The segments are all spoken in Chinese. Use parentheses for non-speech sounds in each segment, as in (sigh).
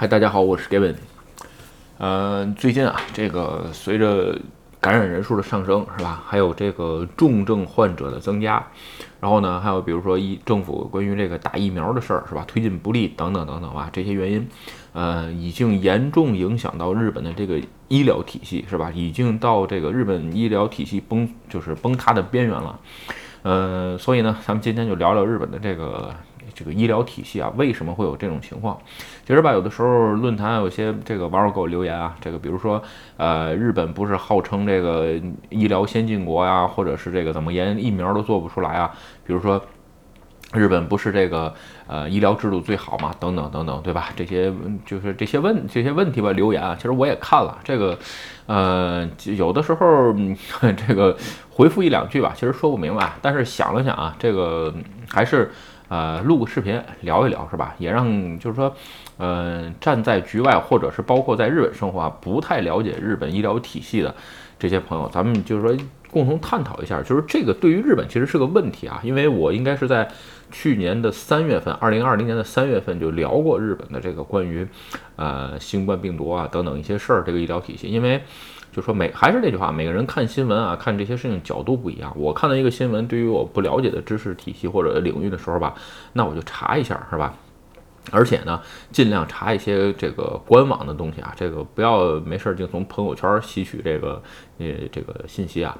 嗨，大家好，我是 Gavin。呃，最近啊，这个随着感染人数的上升，是吧？还有这个重症患者的增加，然后呢，还有比如说一政府关于这个打疫苗的事儿，是吧？推进不利等等等等吧，这些原因，呃，已经严重影响到日本的这个医疗体系，是吧？已经到这个日本医疗体系崩，就是崩塌的边缘了。呃，所以呢，咱们今天就聊聊日本的这个。这个医疗体系啊，为什么会有这种情况？其实吧，有的时候论坛有些这个网友给我留言啊，这个比如说，呃，日本不是号称这个医疗先进国呀，或者是这个怎么连疫苗都做不出来啊？比如说，日本不是这个呃医疗制度最好嘛？等等等等，对吧？这些就是这些问这些问题吧，留言啊，其实我也看了这个，呃，有的时候 (laughs) 这个回复一两句吧，其实说不明白，但是想了想啊，这个还是。呃，录个视频聊一聊是吧？也让就是说，呃，站在局外或者是包括在日本生活啊，不太了解日本医疗体系的这些朋友，咱们就是说共同探讨一下，就是这个对于日本其实是个问题啊。因为我应该是在去年的三月份，二零二零年的三月份就聊过日本的这个关于呃新冠病毒啊等等一些事儿，这个医疗体系，因为。就说每还是那句话，每个人看新闻啊，看这些事情角度不一样。我看到一个新闻，对于我不了解的知识体系或者领域的时候吧，那我就查一下，是吧？而且呢，尽量查一些这个官网的东西啊，这个不要没事儿就从朋友圈吸取这个呃这个信息啊。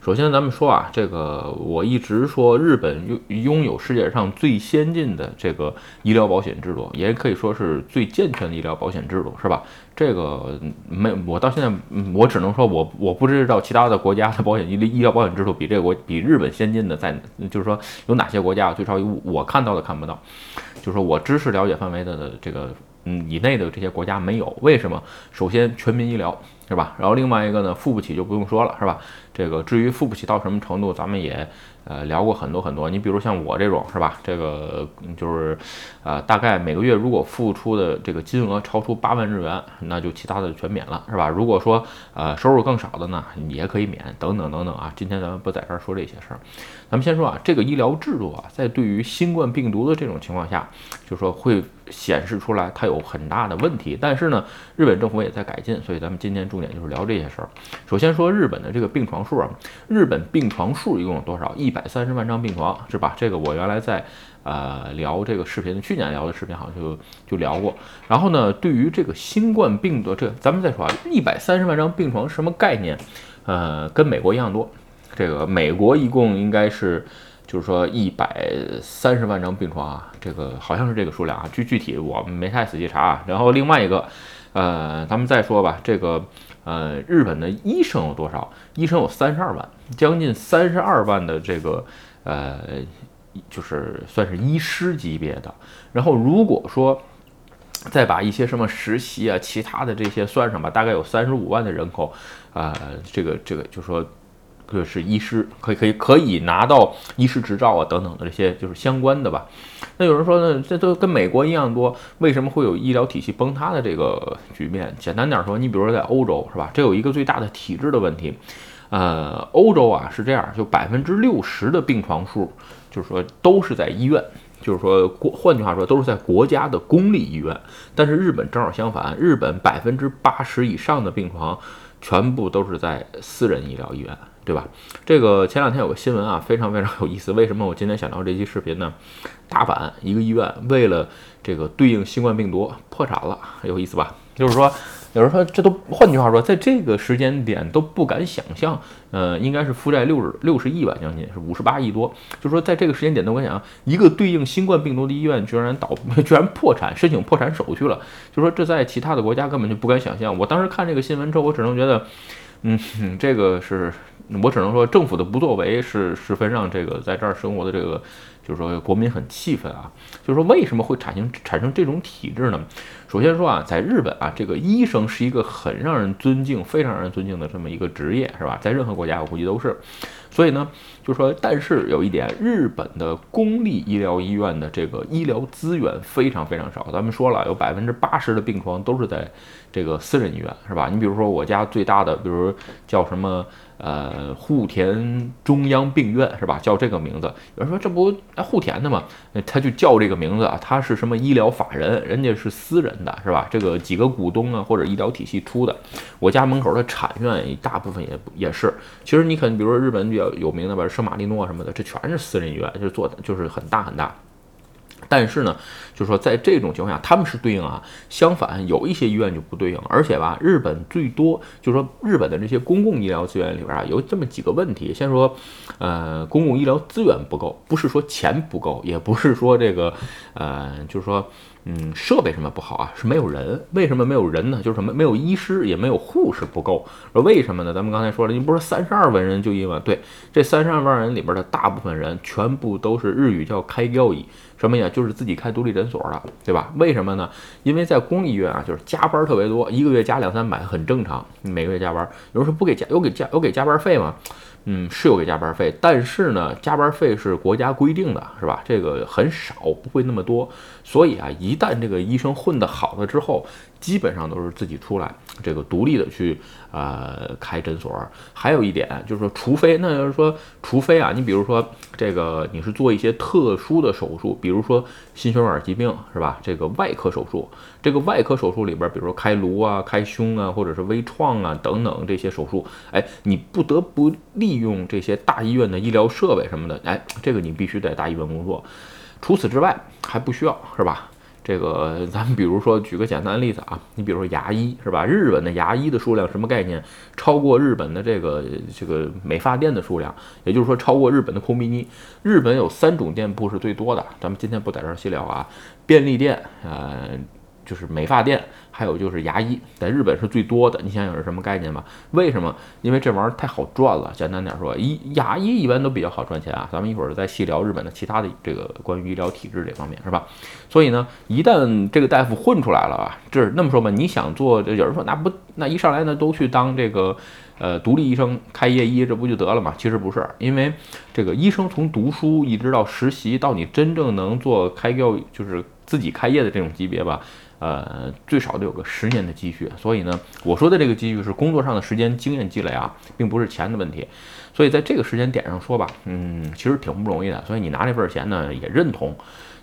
首先，咱们说啊，这个我一直说日本拥拥有世界上最先进的这个医疗保险制度，也可以说是最健全的医疗保险制度，是吧？这个没我到现在，我只能说我我不知道其他的国家的保险医医疗保险制度比这个国比日本先进的在，就是说有哪些国家，最少我看到的看不到，就是说我知识了解范围的这个嗯以内的这些国家没有。为什么？首先全民医疗。是吧？然后另外一个呢，付不起就不用说了，是吧？这个至于付不起到什么程度，咱们也呃聊过很多很多。你比如像我这种，是吧？这个就是呃大概每个月如果付出的这个金额超出八万日元，那就其他的全免了，是吧？如果说呃收入更少的呢，也可以免，等等等等啊。今天咱们不在这儿说这些事儿，咱们先说啊，这个医疗制度啊，在对于新冠病毒的这种情况下，就说会显示出来它有很大的问题。但是呢，日本政府也在改进，所以咱们今天注。重点就是聊这些事儿。首先说日本的这个病床数啊，日本病床数一共有多少？一百三十万张病床，是吧？这个我原来在呃聊这个视频，去年聊的视频好像就就聊过。然后呢，对于这个新冠病毒，这咱们再说啊，一百三十万张病床什么概念？呃，跟美国一样多。这个美国一共应该是就是说一百三十万张病床啊，这个好像是这个数量啊，具具体我没太仔细查啊。然后另外一个，呃，咱们再说吧，这个。呃，日本的医生有多少？医生有三十二万，将近三十二万的这个，呃，就是算是医师级别的。然后如果说再把一些什么实习啊、其他的这些算上吧，大概有三十五万的人口，啊，这个这个就说。就是医师可以可以可以拿到医师执照啊等等的这些就是相关的吧。那有人说呢，这都跟美国一样多，为什么会有医疗体系崩塌的这个局面？简单点说，你比如说在欧洲是吧？这有一个最大的体制的问题。呃，欧洲啊是这样，就百分之六十的病床数，就是说都是在医院，就是说国换句话说都是在国家的公立医院。但是日本正好相反，日本百分之八十以上的病床全部都是在私人医疗医院。对吧？这个前两天有个新闻啊，非常非常有意思。为什么我今天想到这期视频呢？大阪一个医院为了这个对应新冠病毒破产了，有意思吧？就是说，有人说这都换句话说，在这个时间点都不敢想象，呃，应该是负债六十六十亿吧，将近是五十八亿多。就是说，在这个时间点都敢想，一个对应新冠病毒的医院居然倒，(laughs) 居然破产，申请破产手续了。就说这在其他的国家根本就不敢想象。我当时看这个新闻之后，我只能觉得，嗯，这个是。我只能说，政府的不作为是十分让这个在这儿生活的这个，就是说国民很气愤啊。就是说，为什么会产生产生这种体制呢？首先说啊，在日本啊，这个医生是一个很让人尊敬、非常让人尊敬的这么一个职业，是吧？在任何国家，我估计都是。所以呢，就说，但是有一点，日本的公立医疗医院的这个医疗资源非常非常少。咱们说了，有百分之八十的病床都是在这个私人医院，是吧？你比如说我家最大的，比如叫什么？呃，户田中央病院是吧？叫这个名字。有人说这不户田的吗？他就叫这个名字啊。他是什么医疗法人？人家是私人的，是吧？这个几个股东啊，或者医疗体系出的。我家门口的产院，大部分也也是。其实你可能比如说日本比较有名的吧，圣马力诺什么的，这全是私人医院，就是做的就是很大很大。但是呢，就是说在这种情况下，他们是对应啊。相反，有一些医院就不对应。而且吧，日本最多就是说，日本的这些公共医疗资源里边啊，有这么几个问题。先说，呃，公共医疗资源不够，不是说钱不够，也不是说这个，呃，就是说。嗯，设备什么不好啊？是没有人。为什么没有人呢？就是什么没有医师，也没有护士不够。说为什么呢？咱们刚才说了，你不是三十二万人就医吗？对，这三十二万人里边的大部分人全部都是日语叫开药医，什么呀？就是自己开独立诊所的，对吧？为什么呢？因为在公立医院啊，就是加班特别多，一个月加两三百很正常。每个月加班，有时候不给加，有给加有给加班费吗？嗯，是有给加班费，但是呢，加班费是国家规定的，是吧？这个很少，不会那么多。所以啊，一旦这个医生混得好了之后，基本上都是自己出来，这个独立的去呃开诊所。还有一点就是说，除非那就是说，除非啊，你比如说这个你是做一些特殊的手术，比如说心血管疾病，是吧？这个外科手术，这个外科手术里边，比如说开颅啊、开胸啊，或者是微创啊等等这些手术，哎，你不得不利用这些大医院的医疗设备什么的，哎，这个你必须在大医院工作。除此之外还不需要，是吧？这个 (laughs) 咱们比如说举个简单的例子啊，你比如说牙医，是吧？日本的牙医的数量什么概念？超过日本的这个这个美发店的数量，也就是说超过日本的空比尼。日本有三种店铺是最多的，咱们今天不在这儿细聊啊。便利店，呃。就是美发店，还有就是牙医，在日本是最多的。你想想是什么概念吧？为什么？因为这玩意儿太好赚了。简单点说，医牙医一般都比较好赚钱啊。咱们一会儿再细聊日本的其他的这个关于医疗体制这方面，是吧？所以呢，一旦这个大夫混出来了啊，这是那么说吧，你想做，有人说那不那一上来呢都去当这个呃独立医生开业医，这不就得了吗？其实不是，因为这个医生从读书一直到实习，到你真正能做开药，就是自己开业的这种级别吧。呃，最少得有个十年的积蓄，所以呢，我说的这个积蓄是工作上的时间经验积累啊，并不是钱的问题。所以在这个时间点上说吧，嗯，其实挺不容易的。所以你拿这份钱呢，也认同。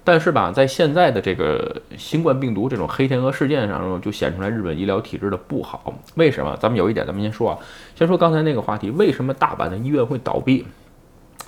但是吧，在现在的这个新冠病毒这种黑天鹅事件上，就显出来日本医疗体制的不好。为什么？咱们有一点，咱们先说啊，先说刚才那个话题，为什么大阪的医院会倒闭？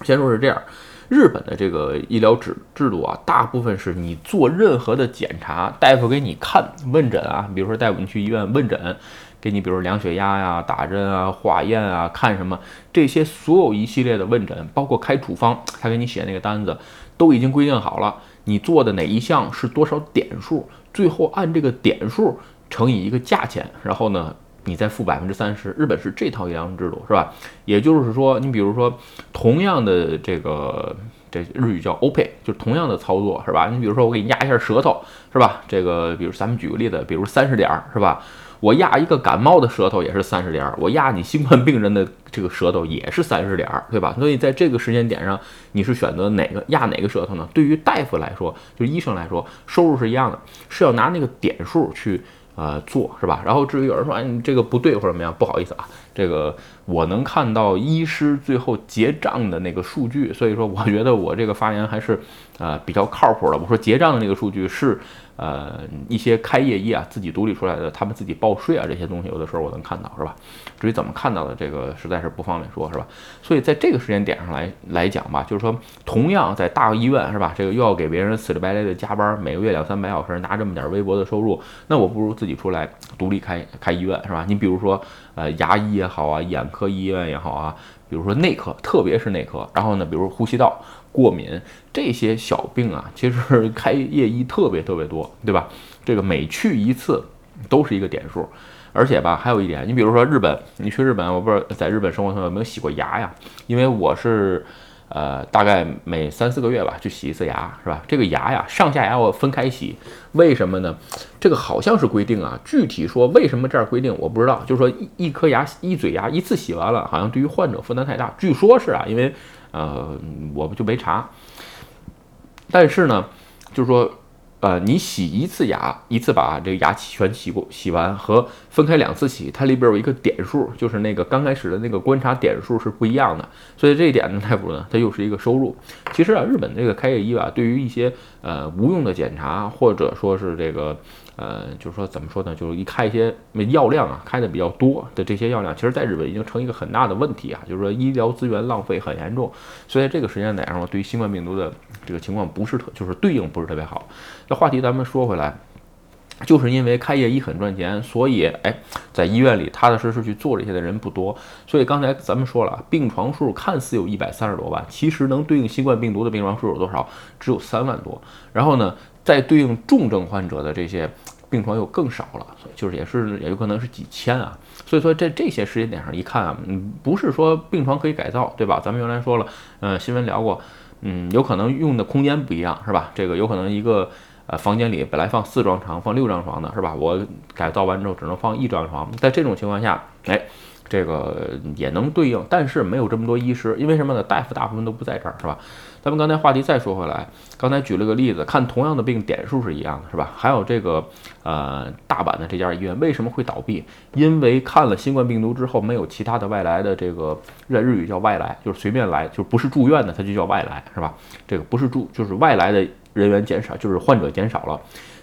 先说是这样。日本的这个医疗制制度啊，大部分是你做任何的检查，大夫给你看问诊啊，比如说带我们去医院问诊，给你比如量血压呀、打针啊、化验啊、看什么这些所有一系列的问诊，包括开处方，他给你写那个单子，都已经规定好了，你做的哪一项是多少点数，最后按这个点数乘以一个价钱，然后呢？你再付百分之三十，日本是这套医疗制度，是吧？也就是说，你比如说，同样的这个，这日语叫 OP，就同样的操作，是吧？你比如说，我给你压一下舌头，是吧？这个，比如咱们举个例子，比如三十点，是吧？我压一个感冒的舌头也是三十点，我压你新冠病人的这个舌头也是三十点，对吧？所以在这个时间点上，你是选择哪个压哪个舌头呢？对于大夫来说，就医生来说，收入是一样的，是要拿那个点数去。呃，做是吧？然后至于有人说，哎，你这个不对或者怎么样，不好意思啊，这个我能看到医师最后结账的那个数据，所以说我觉得我这个发言还是呃比较靠谱的。我说结账的那个数据是。呃，一些开业医啊，自己独立出来的，他们自己报税啊，这些东西有的时候我能看到，是吧？至于怎么看到的，这个实在是不方便说，是吧？所以在这个时间点上来来讲吧，就是说，同样在大医院，是吧？这个又要给别人死乞白赖的加班，每个月两三百小时，拿这么点微薄的收入，那我不如自己出来独立开开医院，是吧？你比如说，呃，牙医也好啊，眼科医院也好啊，比如说内科，特别是内科，然后呢，比如呼吸道。过敏这些小病啊，其实开业医特别特别多，对吧？这个每去一次都是一个点数，而且吧，还有一点，你比如说日本，你去日本，我不知道在日本生活中有没有洗过牙呀？因为我是，呃，大概每三四个月吧去洗一次牙，是吧？这个牙呀，上下牙要分开洗，为什么呢？这个好像是规定啊，具体说为什么这儿规定我不知道，就是说一一颗牙一嘴牙一次洗完了，好像对于患者负担太大，据说是啊，因为。呃，我们就没查，但是呢，就是说，呃，你洗一次牙，一次把这个牙全洗过洗完，和分开两次洗，它里边有一个点数，就是那个刚开始的那个观察点数是不一样的。所以这一点呢，大夫呢，它又是一个收入。其实啊，日本这个开业医吧，对于一些呃无用的检查，或者说是这个呃，就是说怎么说呢，就是一开一些药量啊，开的比较多的这些药量，其实在日本已经成一个很大的问题啊，就是说医疗资源浪费很严重。所以这个时间点上，对于新冠病毒的这个情况不是特，就是对应不是特别好。那话题咱们说回来，就是因为开业医很赚钱，所以哎，在医院里踏踏实实去做这些的人不多。所以刚才咱们说了，病床数看似有一百三十多万，其实能对应新冠病毒的病床数有多少？只有三万多。然后呢，在对应重症患者的这些病床又更少了，就是也是也有可能是几千啊。所以说在这些时间点上一看啊，嗯，不是说病床可以改造，对吧？咱们原来说了，嗯，新闻聊过，嗯，有可能用的空间不一样，是吧？这个有可能一个。呃，房间里本来放四张床，放六张床的是吧？我改造完之后只能放一张床。在这种情况下，哎，这个也能对应，但是没有这么多医师，因为什么呢？大夫大部分都不在这儿，是吧？咱们刚才话题再说回来，刚才举了个例子，看同样的病点数是一样的，是吧？还有这个呃，大阪的这家医院为什么会倒闭？因为看了新冠病毒之后，没有其他的外来的这个在日语叫外来，就是随便来，就不是住院的，它就叫外来，是吧？这个不是住，就是外来的。人员减少，就是患者减少了。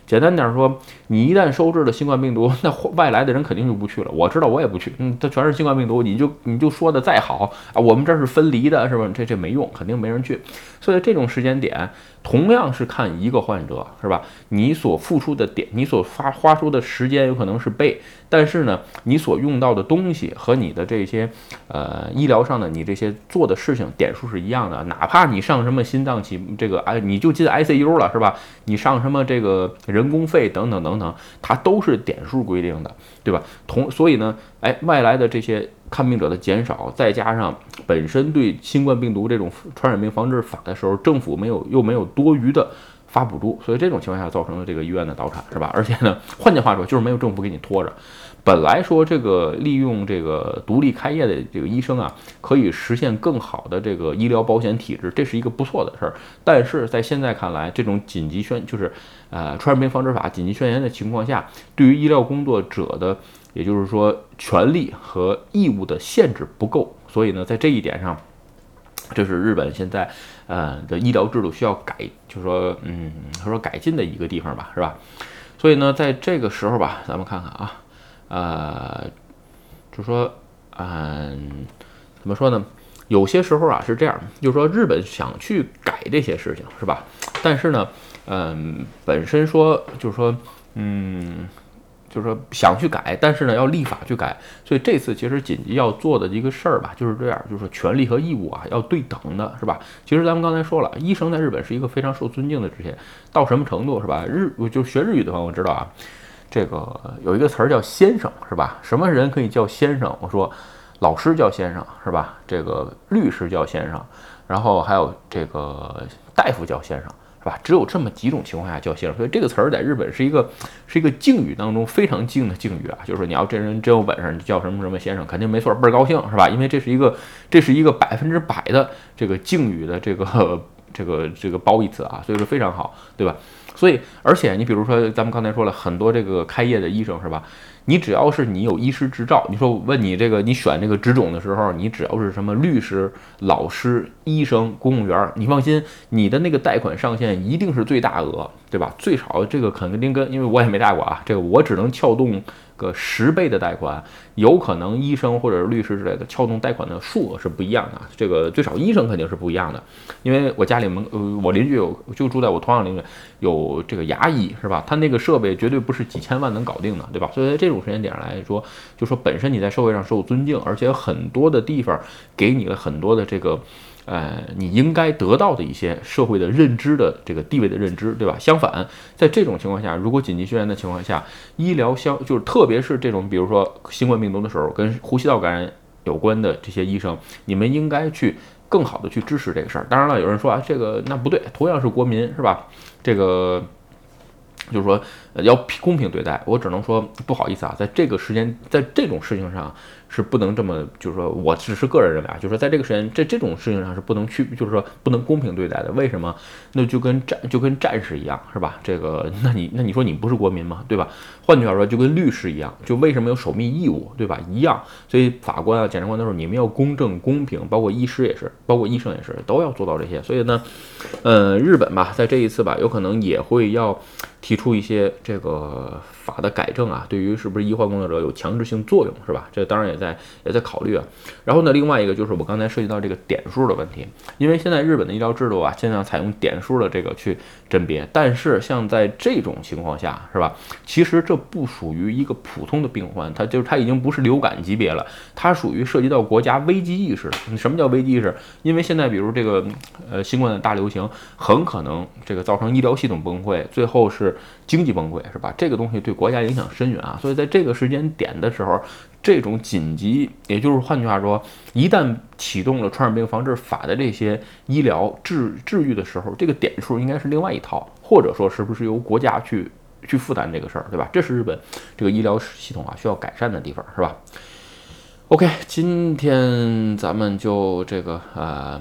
简单点说，你一旦收治了新冠病毒，那外来的人肯定就不去了。我知道，我也不去。嗯，它全是新冠病毒，你就你就说的再好啊，我们这是分离的，是吧？这这没用，肯定没人去。所以这种时间点。同样是看一个患者，是吧？你所付出的点，你所花花出的时间有可能是被，但是呢，你所用到的东西和你的这些，呃，医疗上的你这些做的事情点数是一样的。哪怕你上什么心脏起这个哎，你就进 ICU 了，是吧？你上什么这个人工费等等等等，它都是点数规定的，对吧？同所以呢，哎，外来的这些。看病者的减少，再加上本身对新冠病毒这种传染病防治法的时候，政府没有又没有多余的发补助，所以这种情况下造成了这个医院的倒产，是吧？而且呢，(laughs) 换句话说，就是没有政府给你拖着。本来说这个利用这个独立开业的这个医生啊，可以实现更好的这个医疗保险体制，这是一个不错的事儿。但是在现在看来，这种紧急宣就是呃传染病防治法紧急宣言的情况下，对于医疗工作者的。也就是说，权利和义务的限制不够，所以呢，在这一点上，这是日本现在呃的医疗制度需要改，就是说，嗯，他说改进的一个地方吧，是吧？所以呢，在这个时候吧，咱们看看啊，呃，就说，嗯，怎么说呢？有些时候啊是这样，就是说日本想去改这些事情，是吧？但是呢，嗯，本身说就是说，嗯。就是说想去改，但是呢要立法去改，所以这次其实紧急要做的一个事儿吧，就是这样，就是权利和义务啊要对等的，是吧？其实咱们刚才说了，医生在日本是一个非常受尊敬的职业，到什么程度是吧？日就学日语的朋友知道啊，这个有一个词儿叫先生，是吧？什么人可以叫先生？我说老师叫先生，是吧？这个律师叫先生，然后还有这个大夫叫先生。是吧？只有这么几种情况下叫先生，所以这个词儿在日本是一个是一个敬语当中非常敬的敬语啊。就是说，你要这人真有本事，你叫什么什么先生，肯定没错，倍儿高兴，是吧？因为这是一个这是一个百分之百的这个敬语的这个这个这个褒义词啊，所以说非常好，对吧？所以，而且你比如说，咱们刚才说了很多这个开业的医生，是吧？你只要是你有医师执照，你说问你这个你选这个职种的时候，你只要是什么律师、老师、医生、公务员，你放心，你的那个贷款上限一定是最大额，对吧？最少这个肯定跟，因为我也没贷过啊，这个我只能撬动。个十倍的贷款，有可能医生或者是律师之类的撬动贷款的数额是不一样的。这个最少医生肯定是不一样的，因为我家里门呃我邻居有就住在我同样邻居有这个牙医是吧？他那个设备绝对不是几千万能搞定的，对吧？所以这种时间点来说，就说本身你在社会上受尊敬，而且很多的地方给你了很多的这个。呃，你应该得到的一些社会的认知的这个地位的认知，对吧？相反，在这种情况下，如果紧急宣言的情况下，医疗相就是特别是这种，比如说新冠病毒的时候，跟呼吸道感染有关的这些医生，你们应该去更好的去支持这个事儿。当然了，有人说啊，这个那不对，同样是国民，是吧？这个就是说，呃，要公平对待。我只能说不好意思啊，在这个时间，在这种事情上是不能这么，就是说我只是个人认为啊，就是说在这个时间，这这种事情上是不能去，就是说不能公平对待的。为什么？那就跟战就跟战士一样，是吧？这个，那你那你说你不是国民吗？对吧？换句话说，就跟律师一样，就为什么有守密义务，对吧？一样。所以法官啊、检察官都是你们要公正公平，包括医师也是，包括医生也是，都要做到这些。所以呢，呃，日本吧，在这一次吧，有可能也会要。提出一些这个法的改正啊，对于是不是医患工作者有强制性作用，是吧？这当然也在也在考虑啊。然后呢，另外一个就是我刚才涉及到这个点数的问题，因为现在日本的医疗制度啊，现在采用点数的这个去甄别，但是像在这种情况下，是吧？其实这不属于一个普通的病患，它就是它已经不是流感级别了，它属于涉及到国家危机意识。什么叫危机意识？因为现在比如这个呃新冠的大流行，很可能这个造成医疗系统崩溃，最后是。经济崩溃是吧？这个东西对国家影响深远啊，所以在这个时间点的时候，这种紧急，也就是换句话说，一旦启动了传染病防治法的这些医疗治治愈的时候，这个点数应该是另外一套，或者说是不是由国家去去负担这个事儿，对吧？这是日本这个医疗系统啊需要改善的地方，是吧？OK，今天咱们就这个呃，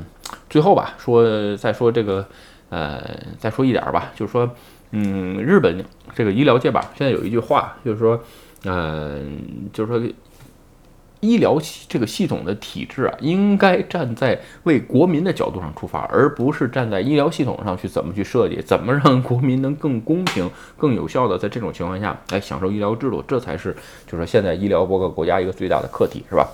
最后吧，说再说这个呃，再说一点吧，就是说。嗯，日本这个医疗界吧，现在有一句话，就是说，嗯，就是说，医疗系这个系统的体制啊，应该站在为国民的角度上出发，而不是站在医疗系统上去怎么去设计，怎么让国民能更公平、更有效的在这种情况下来享受医疗制度，这才是就是说现在医疗包括国家一个最大的课题，是吧？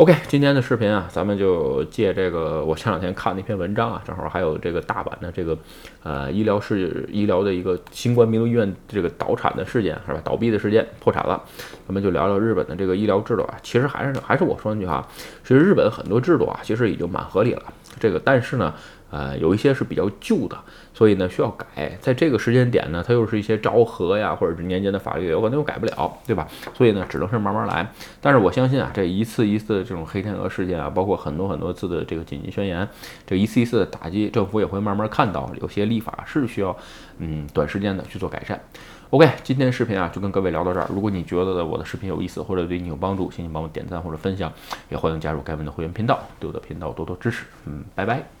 ？OK，今天的视频啊，咱们就借这个我前两天看那篇文章啊，正好还有这个大阪的这个呃医疗事医疗的一个新冠病毒医院这个倒产的事件是吧？倒闭的事件破产了，咱们就聊聊日本的这个医疗制度啊。其实还是还是我说那句话，其实日本很多制度啊，其实已经蛮合理了。这个但是呢。呃，有一些是比较旧的，所以呢需要改。在这个时间点呢，它又是一些昭和呀，或者是年间的法律，有可能又改不了，对吧？所以呢，只能是慢慢来。但是我相信啊，这一次一次的这种黑天鹅事件啊，包括很多很多次的这个紧急宣言，这一次一次的打击，政府也会慢慢看到，有些立法是需要嗯短时间的去做改善。OK，今天视频啊就跟各位聊到这儿。如果你觉得我的视频有意思或者对你有帮助，请你帮我点赞或者分享，也欢迎加入盖文的会员频道，对我的频道多多支持。嗯，拜拜。